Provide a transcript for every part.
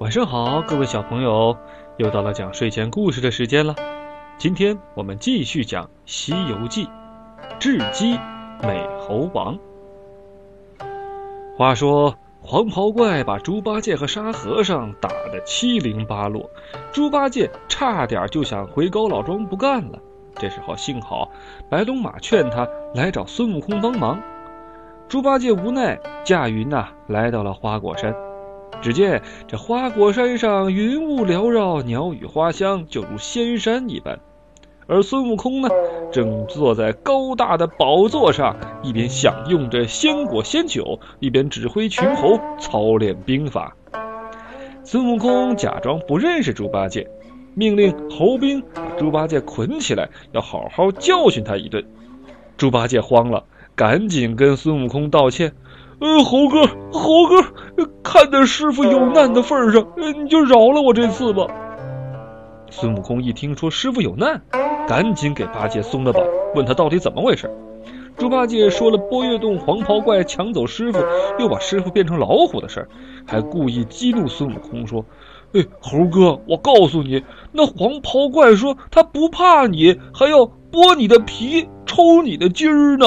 晚上好，各位小朋友，又到了讲睡前故事的时间了。今天我们继续讲《西游记》，智鸡美猴王。话说黄袍怪把猪八戒和沙和尚打得七零八落，猪八戒差点就想回高老庄不干了。这时候幸好白龙马劝他来找孙悟空帮忙，猪八戒无奈驾云呐来到了花果山。只见这花果山上云雾缭绕，鸟语花香，就如仙山一般。而孙悟空呢，正坐在高大的宝座上，一边享用着仙果仙酒，一边指挥群猴操练兵法。孙悟空假装不认识猪八戒，命令猴兵把猪八戒捆起来，要好好教训他一顿。猪八戒慌了，赶紧跟孙悟空道歉。呃，猴哥，猴哥，看在师傅有难的份上，你就饶了我这次吧。孙悟空一听说师傅有难，赶紧给八戒松了绑，问他到底怎么回事。猪八戒说了波月洞黄袍怪抢走师傅，又把师傅变成老虎的事儿，还故意激怒孙悟空说：“哎，猴哥，我告诉你，那黄袍怪说他不怕你，还要剥你的皮，抽你的筋儿呢。”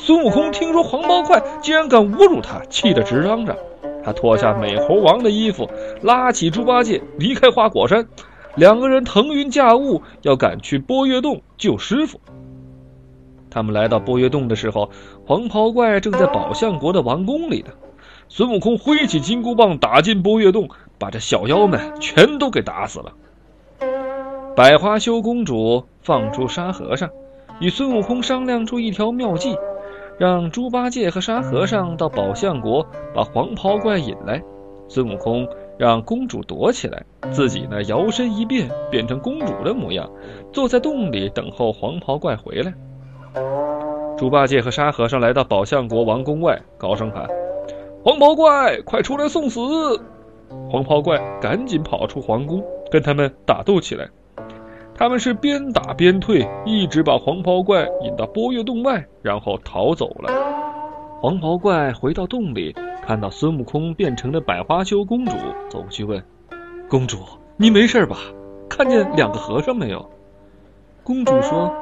孙悟空听说黄袍怪竟然敢侮辱他，气得直嚷嚷。他脱下美猴王的衣服，拉起猪八戒离开花果山。两个人腾云驾雾，要赶去波月洞救师傅。他们来到波月洞的时候，黄袍怪正在宝象国的王宫里呢。孙悟空挥起金箍棒打进波月洞，把这小妖们全都给打死了。百花羞公主放出沙和尚，与孙悟空商量出一条妙计。让猪八戒和沙和尚到宝象国把黄袍怪引来，孙悟空让公主躲起来，自己呢摇身一变变成公主的模样，坐在洞里等候黄袍怪回来。猪八戒和沙和尚来到宝象国王宫外，高声喊：“黄袍怪，快出来送死！”黄袍怪赶紧跑出皇宫，跟他们打斗起来。他们是边打边退，一直把黄袍怪引到波月洞外，然后逃走了。黄袍怪回到洞里，看到孙悟空变成了百花羞公主，走过去问：“公主，你没事吧？看见两个和尚没有？”公主说：“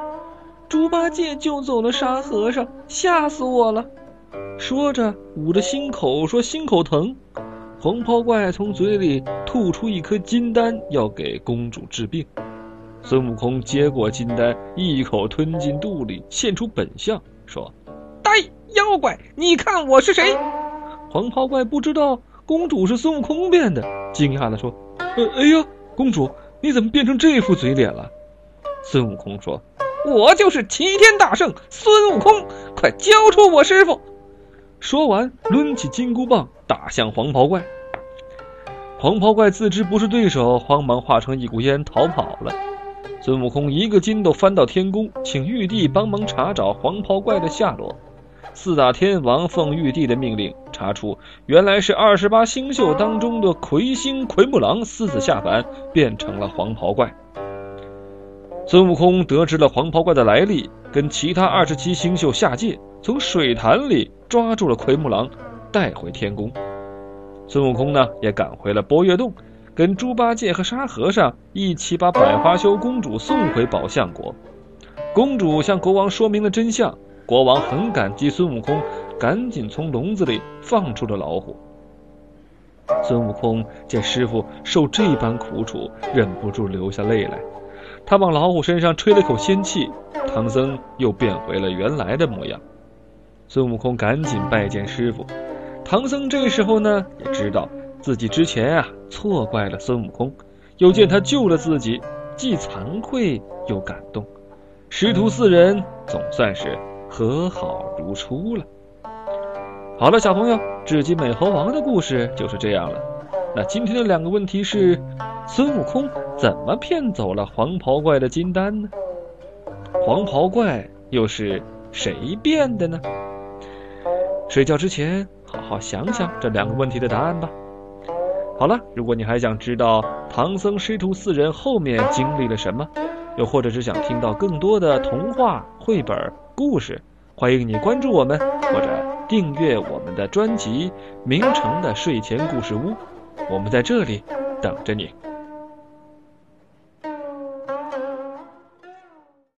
猪八戒救走了沙和尚，吓死我了。”说着捂着心口说：“心口疼。”黄袍怪从嘴里吐出一颗金丹，要给公主治病。孙悟空接过金丹，一口吞进肚里，现出本相，说：“呆妖怪，你看我是谁？”黄袍怪不知道公主是孙悟空变的，惊讶地说：“呃，哎呀，公主，你怎么变成这副嘴脸了？”孙悟空说：“我就是齐天大圣孙悟空，快交出我师傅！”说完，抡起金箍棒打向黄袍怪。黄袍怪自知不是对手，慌忙化成一股烟逃跑了。孙悟空一个筋斗翻到天宫，请玉帝帮忙查找黄袍怪的下落。四大天王奉玉帝的命令，查出原来是二十八星宿当中的魁星奎木狼私自下凡，变成了黄袍怪。孙悟空得知了黄袍怪的来历，跟其他二十七星宿下界，从水潭里抓住了奎木狼，带回天宫。孙悟空呢，也赶回了波月洞。跟猪八戒和沙和尚一起把百花羞公主送回宝象国，公主向国王说明了真相，国王很感激孙悟空，赶紧从笼子里放出了老虎。孙悟空见师傅受这般苦楚，忍不住流下泪来，他往老虎身上吹了口仙气，唐僧又变回了原来的模样。孙悟空赶紧拜见师傅，唐僧这时候呢也知道。自己之前啊错怪了孙悟空，又见他救了自己，既惭愧又感动，师徒四人总算是和好如初了。好了，小朋友，至今美猴王的故事就是这样了。那今天的两个问题是：孙悟空怎么骗走了黄袍怪的金丹呢？黄袍怪又是谁变的呢？睡觉之前好好想想这两个问题的答案吧。好了，如果你还想知道唐僧师徒四人后面经历了什么，又或者是想听到更多的童话绘本故事，欢迎你关注我们或者订阅我们的专辑《名城的睡前故事屋》。我们在这里等着你。